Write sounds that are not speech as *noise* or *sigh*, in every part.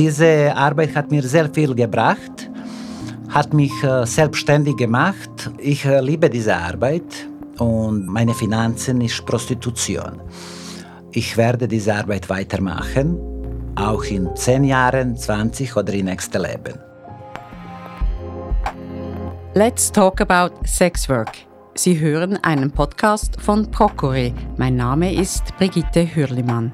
Diese Arbeit hat mir sehr viel gebracht, hat mich äh, selbstständig gemacht. Ich äh, liebe diese Arbeit und meine Finanzen ist Prostitution. Ich werde diese Arbeit weitermachen, auch in 10 Jahren, 20 oder im nächsten Leben. Let's talk about sex work. Sie hören einen Podcast von Procure. Mein Name ist Brigitte Hürlimann.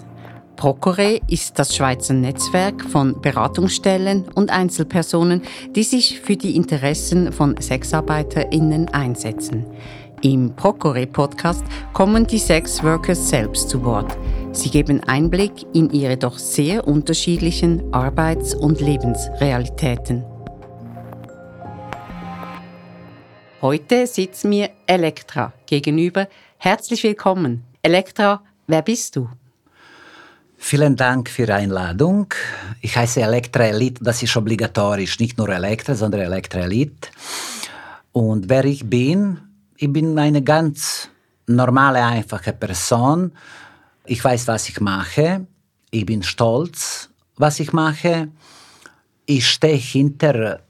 Procure ist das Schweizer Netzwerk von Beratungsstellen und Einzelpersonen, die sich für die Interessen von SexarbeiterInnen einsetzen. Im Procure-Podcast kommen die Sexworkers selbst zu Wort. Sie geben Einblick in ihre doch sehr unterschiedlichen Arbeits- und Lebensrealitäten. Heute sitzt mir Elektra gegenüber. Herzlich willkommen. Elektra, wer bist du? Vielen Dank für die Einladung. Ich heiße Elektra Elite, das ist obligatorisch, nicht nur Elektra, sondern Elektra Elite. Und wer ich bin, ich bin eine ganz normale, einfache Person. Ich weiß, was ich mache. Ich bin stolz, was ich mache. Ich stehe hinter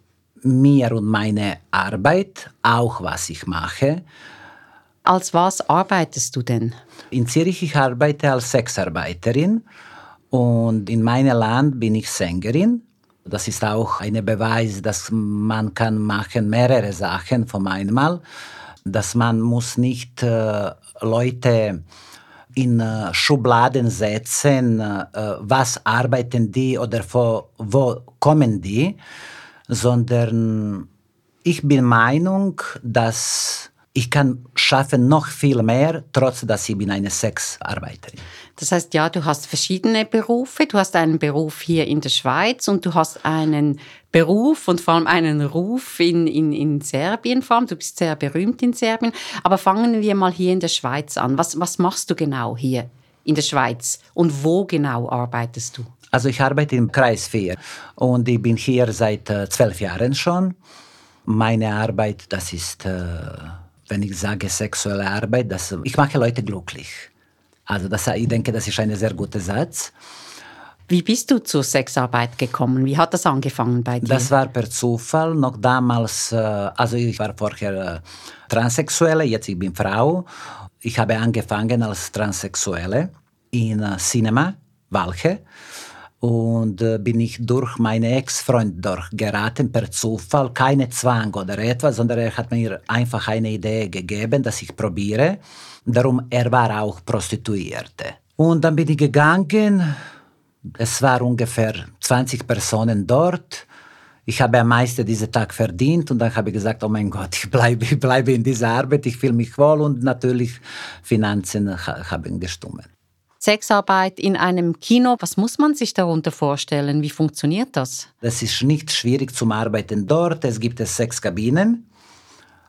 mir und meine Arbeit, auch was ich mache. Als was arbeitest du denn? In Zürich ich arbeite als Sexarbeiterin und in meinem Land bin ich Sängerin. Das ist auch ein Beweis, dass man kann machen mehrere Sachen von einmal, dass man muss nicht äh, Leute in äh, Schubladen setzen, äh, was arbeiten die oder wo, wo kommen die, sondern ich bin Meinung, dass ich kann schaffen noch viel mehr, trotz dass ich bin eine Sexarbeiterin. Das heißt, ja, du hast verschiedene Berufe. Du hast einen Beruf hier in der Schweiz und du hast einen Beruf und vor allem einen Ruf in, in, in Serbien. Vor allem, du bist sehr berühmt in Serbien. Aber fangen wir mal hier in der Schweiz an. Was, was machst du genau hier in der Schweiz und wo genau arbeitest du? Also ich arbeite im Kreis 4 und ich bin hier seit äh, zwölf Jahren schon. Meine Arbeit, das ist... Äh, wenn ich sage sexuelle Arbeit, das, ich mache Leute glücklich. Also das, ich denke, das ist ein sehr guter Satz. Wie bist du zur Sexarbeit gekommen? Wie hat das angefangen bei dir? Das war per Zufall. Noch damals, äh, also ich war vorher äh, Transsexuelle, jetzt ich bin Frau. Ich habe angefangen als Transsexuelle in äh, Cinema, Walche und äh, bin ich durch meinen Ex-Freund durchgeraten per Zufall, keine Zwang oder etwas, sondern er hat mir einfach eine Idee gegeben, dass ich probiere. Darum, er war auch Prostituierte. Und dann bin ich gegangen, es waren ungefähr 20 Personen dort. Ich habe am meisten diesen Tag verdient und dann habe ich gesagt, oh mein Gott, *laughs* ich bleibe, ich bleibe in dieser Arbeit, ich fühle mich wohl und natürlich Finanzen haben gestummt. Sexarbeit in einem Kino, was muss man sich darunter vorstellen? Wie funktioniert das? Es ist nicht schwierig zum Arbeiten dort. Es gibt sechs Kabinen.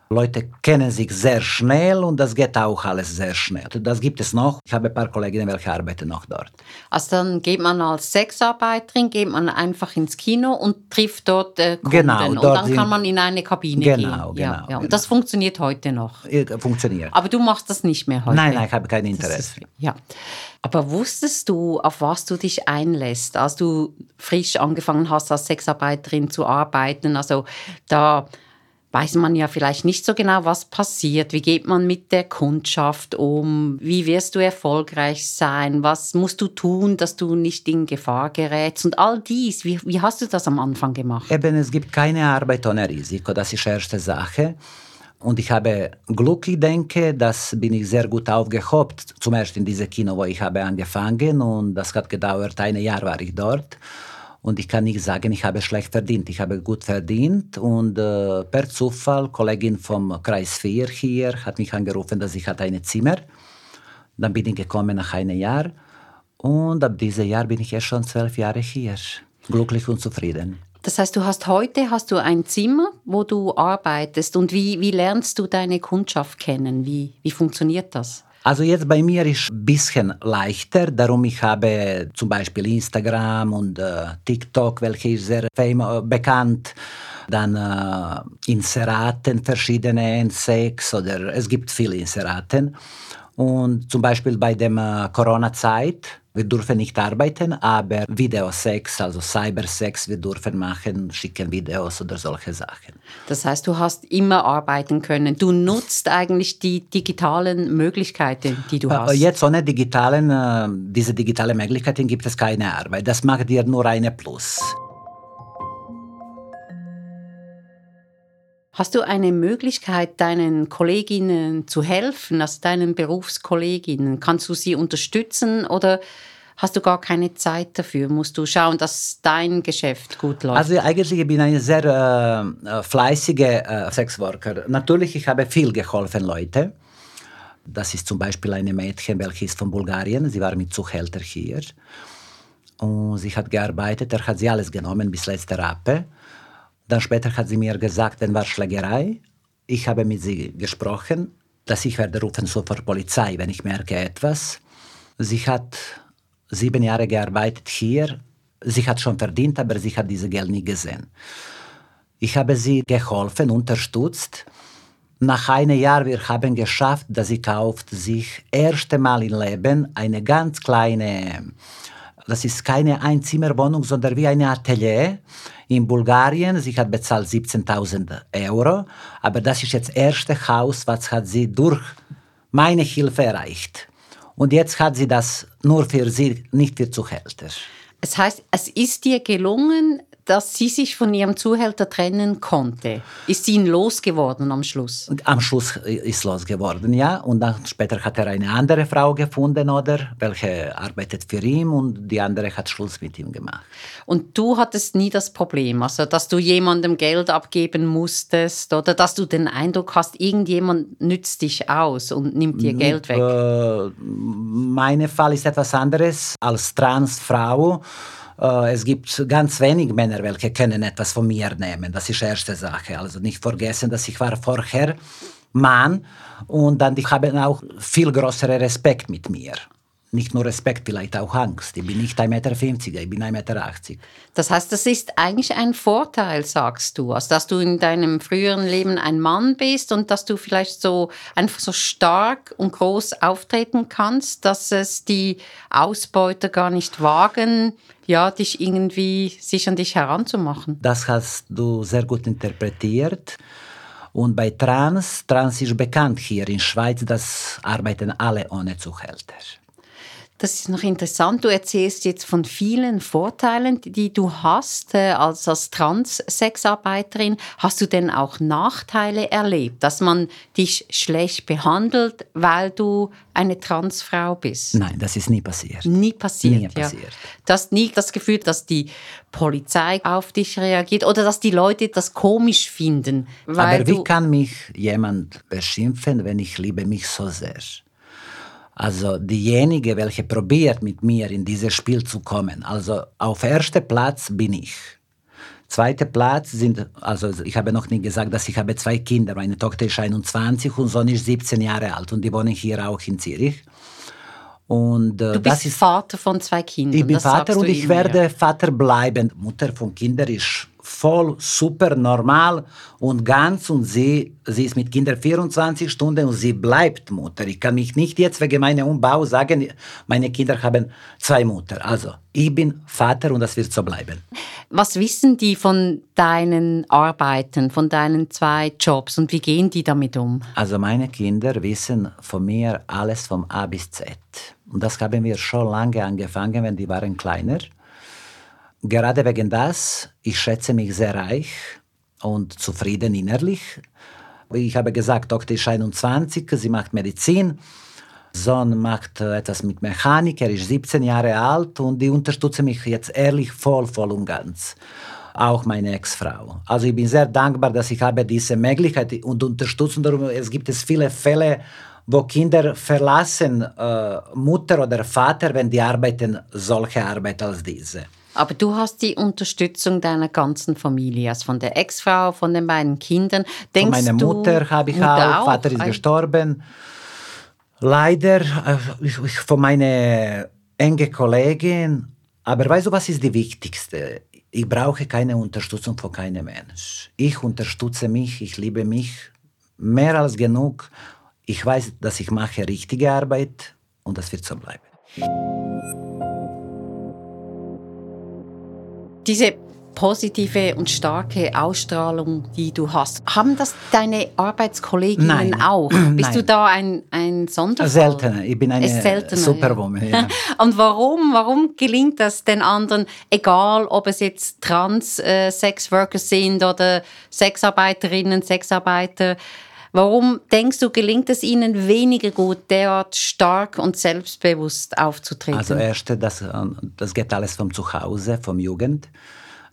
Leute kennen sich sehr schnell und das geht auch alles sehr schnell. Das gibt es noch. Ich habe ein paar Kolleginnen, welche arbeiten noch dort. Also dann geht man als Sexarbeiterin, geht man einfach ins Kino und trifft dort äh, Kunden. Genau, und dann kann man in eine Kabine genau, gehen. Genau, ja, ja. genau. Und das funktioniert heute noch. Funktioniert. Aber du machst das nicht mehr heute. Nein, nein, ich habe kein Interesse. Ist, ja. Aber wusstest du, auf was du dich einlässt, als du frisch angefangen hast, als Sexarbeiterin zu arbeiten? Also da weiß man ja vielleicht nicht so genau, was passiert. Wie geht man mit der Kundschaft um? Wie wirst du erfolgreich sein? Was musst du tun, dass du nicht in Gefahr gerätst? Und all dies, wie, wie hast du das am Anfang gemacht? Eben, es gibt keine Arbeit ohne Risiko. Das ist die erste Sache. Und ich habe Glück, ich denke, das bin ich sehr gut aufgehoben. Zum ersten in diesem Kino, wo ich habe angefangen und das hat gedauert, ein Jahr war ich dort. Und ich kann nicht sagen, ich habe schlecht verdient. Ich habe gut verdient und äh, per Zufall, Kollegin vom Kreis 4 hier hat mich angerufen, dass ich ein Zimmer. Dann bin ich gekommen nach einem Jahr und ab diesem Jahr bin ich jetzt schon zwölf Jahre hier. Glücklich und zufrieden. Das heißt, du hast heute hast du ein Zimmer, wo du arbeitest. Und wie, wie lernst du deine Kundschaft kennen? Wie, wie funktioniert das? Also jetzt bei mir ist ein bisschen leichter, darum ich habe zum Beispiel Instagram und äh, TikTok, welche ist sehr fame, bekannt. Dann äh, Inseraten, verschiedene N6 oder es gibt viele Inseraten. Und zum Beispiel bei der äh, Corona-Zeit, Wir dürfen nicht arbeiten, aber Videosex, also Cybersex, wir dürfen machen, schicken Videos oder solche Sachen. Das heißt, du hast immer arbeiten können. Du nutzt eigentlich die digitalen Möglichkeiten, die du äh, hast. Jetzt ohne digitalen, äh, diese digitalen Möglichkeiten gibt es keine Arbeit. Das macht dir nur eine Plus. Hast du eine Möglichkeit, deinen Kolleginnen zu helfen, also deinen Berufskolleginnen? Kannst du sie unterstützen oder hast du gar keine Zeit dafür? Musst du schauen, dass dein Geschäft gut läuft? Also eigentlich ich bin ein sehr äh, äh fleißiger äh, Sexworker. Natürlich, ich habe viel geholfen, Leute. Das ist zum Beispiel eine Mädchen, welche ist von Bulgarien. Sie war mit Zuhälter hier. Und sie hat gearbeitet. Er hat sie alles genommen bis letzte Rappe. Dann später hat sie mir gesagt, dann war Schlägerei. Ich habe mit sie gesprochen, dass ich werde rufen sofort Polizei, wenn ich merke etwas. Sie hat sieben Jahre gearbeitet hier. Sie hat schon verdient, aber sie hat dieses Geld nie gesehen. Ich habe sie geholfen, unterstützt. Nach einem Jahr wir haben geschafft, dass sie kauft sich erste Mal im Leben eine ganz kleine das ist keine Einzimmerwohnung, sondern wie ein Atelier in Bulgarien. Sie hat bezahlt 17.000 Euro, aber das ist jetzt das erste Haus, was hat sie durch meine Hilfe erreicht. Und jetzt hat sie das nur für sie, nicht für Zuhälter. Es heißt, es ist dir gelungen, dass sie sich von ihrem Zuhälter trennen konnte. Ist sie ihn losgeworden am Schluss? Am Schluss ist losgeworden, ja. Und dann später hat er eine andere Frau gefunden, oder? Welche arbeitet für ihn und die andere hat Schluss mit ihm gemacht. Und du hattest nie das Problem, also dass du jemandem Geld abgeben musstest oder dass du den Eindruck hast, irgendjemand nützt dich aus und nimmt dir Geld weg? Äh, mein Fall ist etwas anderes. Als Transfrau es gibt ganz wenig Männer, welche können etwas von mir nehmen. Das ist die erste Sache. Also nicht vergessen, dass ich war vorher Mann und dann ich habe auch viel größeren Respekt mit mir nicht nur Respekt, vielleicht auch Angst. Ich bin nicht 1,50 Meter, ich bin 1,80 Meter. Das heißt, das ist eigentlich ein Vorteil, sagst du, also dass du in deinem früheren Leben ein Mann bist und dass du vielleicht so einfach so stark und groß auftreten kannst, dass es die Ausbeuter gar nicht wagen, ja, dich irgendwie sich an dich heranzumachen. Das hast du sehr gut interpretiert. Und bei Trans, Trans ist bekannt hier in der Schweiz, das arbeiten alle ohne Zuhälter. Das ist noch interessant. Du erzählst jetzt von vielen Vorteilen, die du hast äh, als, als Transsexarbeiterin. Hast du denn auch Nachteile erlebt, dass man dich schlecht behandelt, weil du eine Transfrau bist? Nein, das ist nie passiert. Nie passiert. Nie passiert. Ja. Du hast nie das Gefühl, dass die Polizei auf dich reagiert oder dass die Leute das komisch finden. Aber wie kann mich jemand beschimpfen, wenn ich liebe mich so sehr? Also diejenige, welche probiert mit mir in dieses Spiel zu kommen. Also auf erster Platz bin ich. Zweiter Platz sind, also ich habe noch nie gesagt, dass ich habe zwei Kinder. Meine Tochter ist 21 und Sohn ist 17 Jahre alt und die wohnen hier auch in Zürich. Und, äh, du bist ist, Vater von zwei Kindern. Ich bin Vater und ich werde. Vater bleiben. Mutter von Kindern ist voll super normal und ganz und sie, sie ist mit Kindern 24 Stunden und sie bleibt Mutter. Ich kann mich nicht jetzt wegen meinem Umbau sagen, meine Kinder haben zwei Mutter. Also ich bin Vater und das wird so bleiben. Was wissen die von deinen Arbeiten, von deinen zwei Jobs und wie gehen die damit um? Also meine Kinder wissen von mir alles vom A bis Z. Und das haben wir schon lange angefangen, wenn die waren kleiner gerade wegen das, ich schätze mich sehr reich und zufrieden innerlich. Ich habe gesagt, Doktor ist 21, sie macht Medizin. Sohn macht etwas mit Mechanik, er ist 17 Jahre alt und die unterstütze mich jetzt ehrlich voll, voll und ganz. Auch meine Ex-Frau. Also ich bin sehr dankbar, dass ich habe diese Möglichkeit und unterstützen. Es gibt es viele Fälle, wo Kinder verlassen äh, Mutter oder Vater, wenn die arbeiten solche Arbeit als diese. Aber du hast die Unterstützung deiner ganzen Familie, also von der Ex-Frau, von den beiden Kindern. Denkst von meiner Mutter habe ich Mutter auch, Vater ist gestorben. Leider äh, von meiner engen Kollegin. Aber weißt du, was ist die wichtigste? Ich brauche keine Unterstützung von keinem Mensch. Ich unterstütze mich, ich liebe mich mehr als genug. Ich weiß, dass ich mache richtige Arbeit und das wird so bleiben. Diese positive und starke Ausstrahlung, die du hast. Haben das deine Arbeitskolleginnen Nein. auch? *clears throat* Bist Nein. du da ein, ein Sonderfall? Seltener. Ich bin eine Superwoman. Ja. *laughs* Und warum, warum gelingt das den anderen, egal ob es jetzt Trans-Sexworkers sind oder Sexarbeiterinnen, Sexarbeiter, warum denkst du, gelingt es ihnen weniger gut, derart stark und selbstbewusst aufzutreten? Also erste, das, äh, das geht alles vom Zuhause, vom Jugend.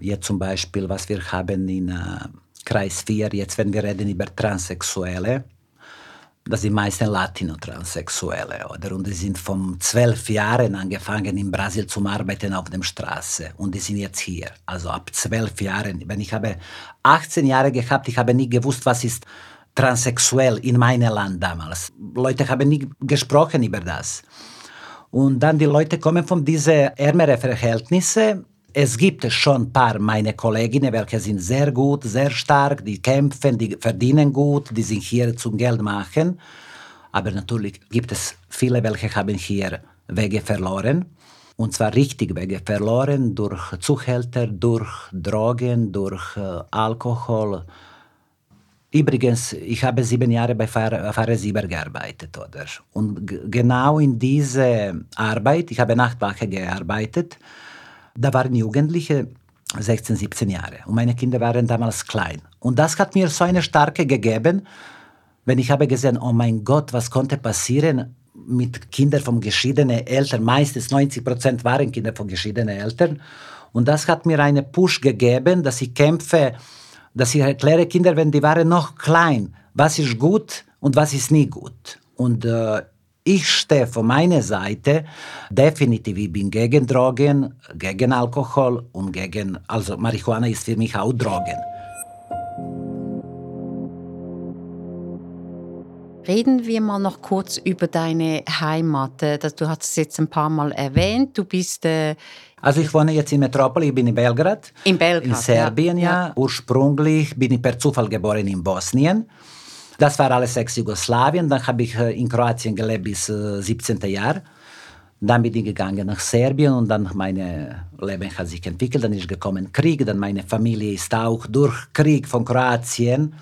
Jetzt zum Beispiel, was wir haben in äh, Kreis 4, jetzt wenn wir reden über Transsexuelle, das sind meistens Latino-Transsexuelle, oder? Und die sind von zwölf Jahren angefangen in Brasilien zu arbeiten auf der Straße und die sind jetzt hier. Also ab zwölf Jahren. Wenn ich habe 18 Jahre gehabt, ich habe nie gewusst, was ist transsexuell in meinem Land damals. Leute haben nie gesprochen über das. Und dann die Leute kommen von diesen ärmeren Verhältnissen. Es gibt schon ein paar meine Kolleginnen, welche sind sehr gut, sehr stark, die kämpfen, die verdienen gut, die sind hier zum Geld machen. Aber natürlich gibt es viele, welche haben hier Wege verloren. Und zwar richtig Wege verloren durch Zuhälter, durch Drogen, durch äh, Alkohol. Übrigens, ich habe sieben Jahre bei Pfarrer, Sieber gearbeitet. Oder? Und genau in diese Arbeit, ich habe Nachtwache gearbeitet, da waren Jugendliche 16, 17 Jahre und meine Kinder waren damals klein. Und das hat mir so eine starke gegeben, wenn ich habe gesehen, oh mein Gott, was konnte passieren mit Kindern von geschiedenen Eltern. Meistens 90 Prozent waren Kinder von geschiedenen Eltern. Und das hat mir einen Push gegeben, dass ich kämpfe, dass ich erkläre Kinder, wenn die waren noch klein, was ist gut und was ist nicht gut. Und äh, ich stehe von meiner Seite definitiv, ich bin gegen Drogen, gegen Alkohol und gegen, also Marihuana ist für mich auch Drogen. Reden wir mal noch kurz über deine Heimat. Äh, Du hast es jetzt ein paar Mal erwähnt. Du bist äh, Also ich wohne jetzt in Metropol, ich bin in Belgrad. in Belgrad. In Serbien, ja. Ursprünglich bin ich per Zufall geboren in Bosnien. Das war alles Ex-Jugoslawien. Dann habe ich äh, in Kroatien gelebt bis äh, 17. Jahr. Dann bin ich gegangen nach Serbien und dann mein Leben hat sich entwickelt. Dann ist gekommen Krieg. Dann meine Familie ist auch durch Krieg von Kroatien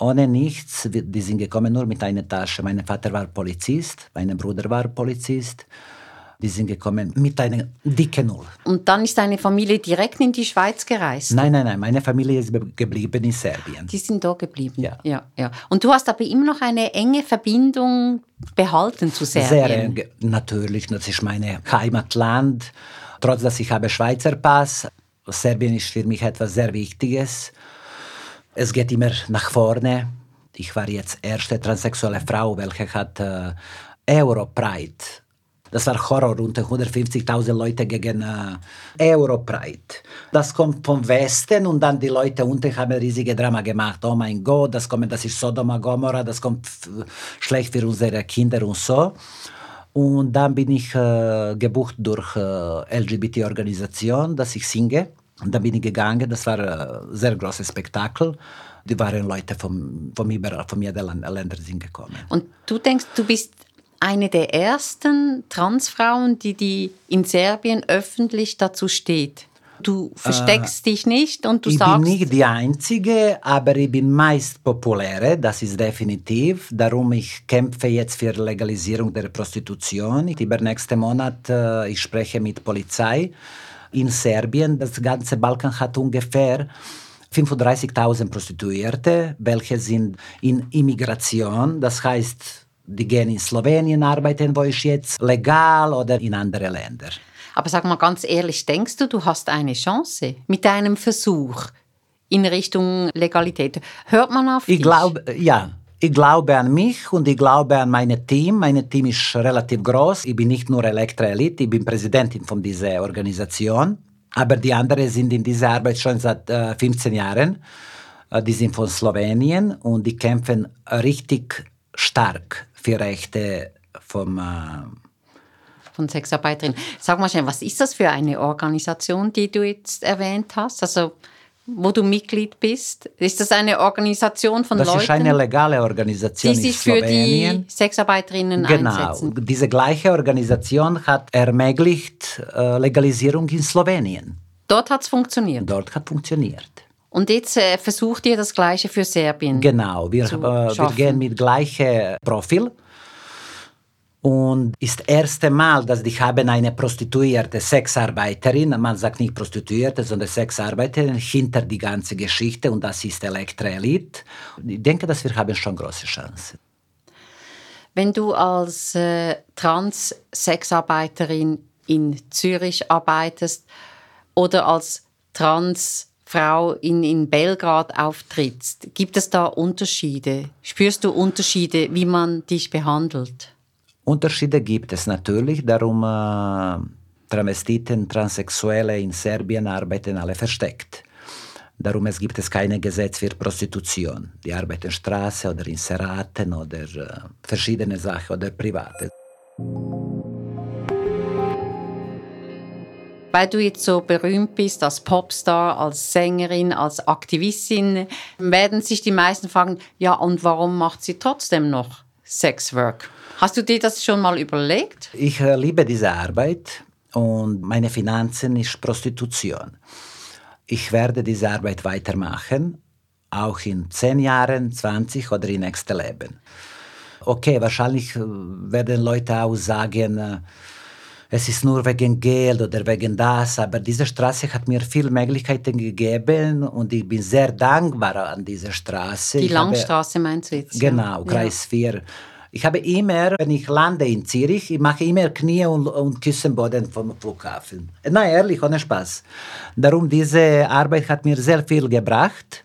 ohne nichts. Die sind gekommen nur mit einer Tasche. Mein Vater war Polizist, mein Bruder war Polizist. Die sind gekommen mit einer dicken Null. Und dann ist deine Familie direkt in die Schweiz gereist. Nein, nein, nein. Meine Familie ist be- geblieben in Serbien. Die sind da geblieben. Ja. ja, ja. Und du hast aber immer noch eine enge Verbindung behalten zu Serbien. Sehr eng. Natürlich, das ist mein Heimatland. Trotz dass ich habe Schweizer Pass. Serbien ist für mich etwas sehr Wichtiges. Es geht immer nach vorne. Ich war jetzt erste transsexuelle Frau, welche hat äh, Europride. Das war Horror, unter 150.000 Leute gegen äh, Europride. Das kommt vom Westen und dann die Leute unten haben riesige Drama gemacht. Oh mein Gott, das, kommt, das ist Sodoma Gomorra, das kommt schlecht für unsere Kinder und so. Und dann bin ich äh, gebucht durch äh, LGBT-Organisation, dass ich singe. Und dann bin ich gegangen, das war ein sehr großes Spektakel. Die waren Leute vom, vom überall, von Land, Länder sind gekommen. Und du denkst, du bist eine der ersten Transfrauen, die, die in Serbien öffentlich dazu steht. Du versteckst dich nicht und du ich sagst, bin nicht die Einzige, aber ich bin meist populäre, das ist definitiv. Darum ich kämpfe jetzt für Legalisierung der Prostitution. Über nächsten Monat äh, ich spreche mit Polizei in Serbien. Das ganze Balkan hat ungefähr 35.000 Prostituierte, welche sind in Immigration. Das heißt, die gehen in Slowenien arbeiten, wo ich jetzt legal oder in andere Länder. aber sag mal ganz ehrlich, denkst du, du hast eine Chance mit deinem Versuch in Richtung Legalität? Hört man auf Ich glaube, ja. Ich glaube an mich und ich glaube an mein Team. Mein Team ist relativ groß. Ich bin nicht nur Elektra Elite, ich bin Präsidentin von dieser Organisation. Aber die anderen sind in dieser Arbeit schon seit äh, 15 Jahren. Äh, die sind von Slowenien und die kämpfen richtig stark für Rechte vom... Äh, von Sexarbeiterinnen. Sag mal schnell, was ist das für eine Organisation, die du jetzt erwähnt hast? Also, wo du Mitglied bist? Ist das eine Organisation von das Leuten, ist eine legale Organisation die sich für die Sexarbeiterinnen Genau. einsetzen? Diese gleiche Organisation hat ermöglicht äh, Legalisierung in Slowenien. Dort hat es funktioniert? Dort hat funktioniert. Und jetzt äh, versucht ihr das Gleiche für Serbien? Genau, wir, äh, wir gehen mit gleichem Profil. Und ist das erste Mal, dass ich habe eine prostituierte Sexarbeiterin, man sagt nicht Prostituierte, sondern Sexarbeiterin, hinter die ganze Geschichte und das ist Elektra Elite. Ich denke, dass wir haben schon große Chancen. Wenn du als äh, Trans-Sexarbeiterin in Zürich arbeitest oder als Transfrau in, in Belgrad auftrittst, gibt es da Unterschiede? Spürst du Unterschiede, wie man dich behandelt? Unterschiede gibt es natürlich, darum äh, Travestiten, Transsexuelle in Serbien arbeiten alle versteckt. Darum es gibt es kein Gesetz für Prostitution. Die arbeiten Straße oder in Seraten oder äh, verschiedene Sachen oder private. Weil du jetzt so berühmt bist als Popstar, als Sängerin, als Aktivistin, werden sich die meisten fragen, ja, und warum macht sie trotzdem noch Sexwork? Hast du dir das schon mal überlegt? Ich äh, liebe diese Arbeit und meine Finanzen ist Prostitution. Ich werde diese Arbeit weitermachen, auch in 10 Jahren, 20 oder im nächsten Leben. Okay, wahrscheinlich äh, werden Leute auch sagen, äh, es ist nur wegen Geld oder wegen das, aber diese Straße hat mir viele Möglichkeiten gegeben und ich bin sehr dankbar an dieser Straße. Die Langstraße meinst du jetzt? Genau, Kreis ja. 4. Ich habe immer, wenn ich lande in Zürich, ich mache immer Knie und, und Küssenboden vom Flughafen. Nein, ehrlich, ohne Spaß. Darum, diese Arbeit hat mir sehr viel gebracht,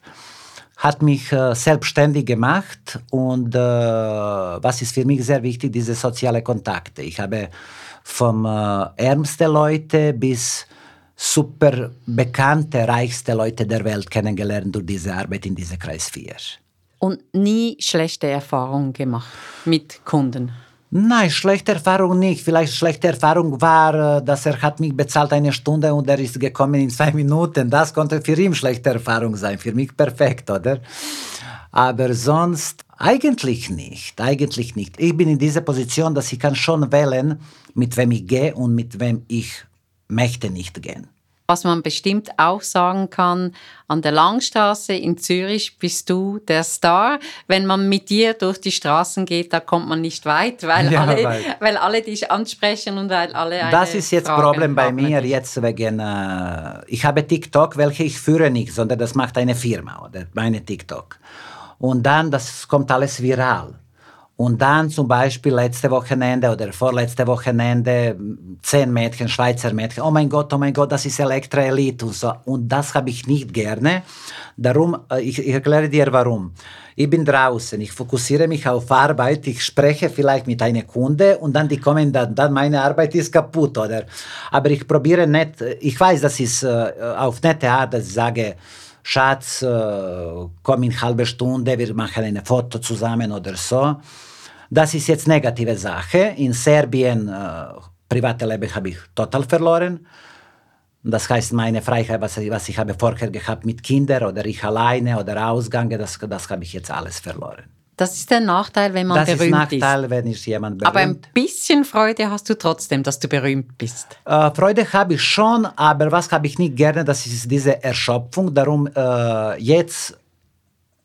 hat mich äh, selbstständig gemacht und äh, was ist für mich sehr wichtig, diese sozialen Kontakte. Ich habe vom äh, ärmsten Leute bis super bekannte, reichste Leute der Welt kennengelernt durch diese Arbeit in diesem Kreis 4 und nie schlechte Erfahrungen gemacht mit Kunden? Nein, schlechte Erfahrung nicht. Vielleicht schlechte Erfahrung war, äh, dass er hat mich bezahlt eine Stunde und er ist gekommen in zwei Minuten. Das konnte für ihn schlechte Erfahrung sein. Für mich perfekt, oder? Aber sonst eigentlich nicht. Eigentlich nicht. Ich bin in dieser Position, dass ich kann schon wählen, mit wem ich gehe und mit wem ich möchte nicht gehen. Was man bestimmt auch sagen kann, an der Langstraße in Zürich bist du der Star. Wenn man mit dir durch die Straßen geht, da kommt man nicht weit, weil, *laughs* ja, alle, weil, weil alle dich ansprechen und weil alle Das ist jetzt Fragen Problem bei mir dich. jetzt wegen, äh, ich habe TikTok, welche ich führe nicht, sondern das macht eine Firma oder meine TikTok. Und dann, das kommt alles viral. Und dann zum Beispiel letzte Wochenende oder vorletzte Wochenende zehn Mädchen, Schweizer Mädchen, oh mein Gott, oh mein Gott, das ist Elektra Elite und so. Und das habe ich nicht gerne. Darum, äh, ich, ich erkläre dir warum. Ich bin draußen, ich fokussiere mich auf Arbeit, ich spreche vielleicht mit einer Kunde und dann die kommen dann, dann meine Arbeit ist kaputt, oder? Aber ich probiere nicht, ich weiß, das ist äh, auf nette Art, dass ich sage, Schatz, äh, komm in halbe Stunde, wir machen ein Foto zusammen oder so. Das ist jetzt negative Sache. In Serbien, äh, private Leben habe ich total verloren. Das heißt, meine Freiheit, was, was ich habe vorher gehabt mit Kindern oder ich alleine oder Ausgange, das, das habe ich jetzt alles verloren. Das ist der Nachteil, wenn man das berühmt ist. Das ist Nachteil, wenn ich jemand berühmt. Aber ein bisschen Freude hast du trotzdem, dass du berühmt bist. Äh, Freude habe ich schon, aber was habe ich nicht gerne, das ist diese Erschöpfung. Darum äh, jetzt,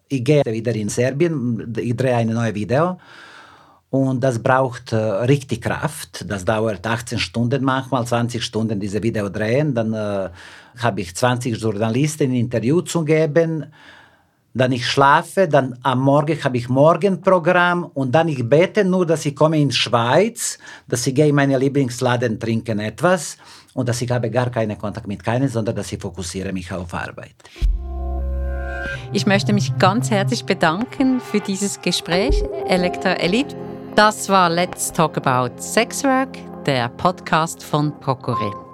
ich gehe wieder in Serbien, ich drehe ein neues Video. Und das braucht äh, richtig Kraft. Das dauert 18 Stunden manchmal, 20 Stunden diese Video drehen. Dann äh, habe ich 20 Journalisten ein Interview zu geben dann ich schlafe, dann am Morgen habe ich Morgenprogramm und dann ich bete nur, dass ich komme in Schweiz, dass ich gehe in meine Lieblingsladen trinken etwas und dass ich habe gar keinen Kontakt mit keinem, sondern dass ich fokussiere mich auf Arbeit. Ich möchte mich ganz herzlich bedanken für dieses Gespräch, Elektra Elite. Das war Let's Talk About Sex Work, der Podcast von Procure.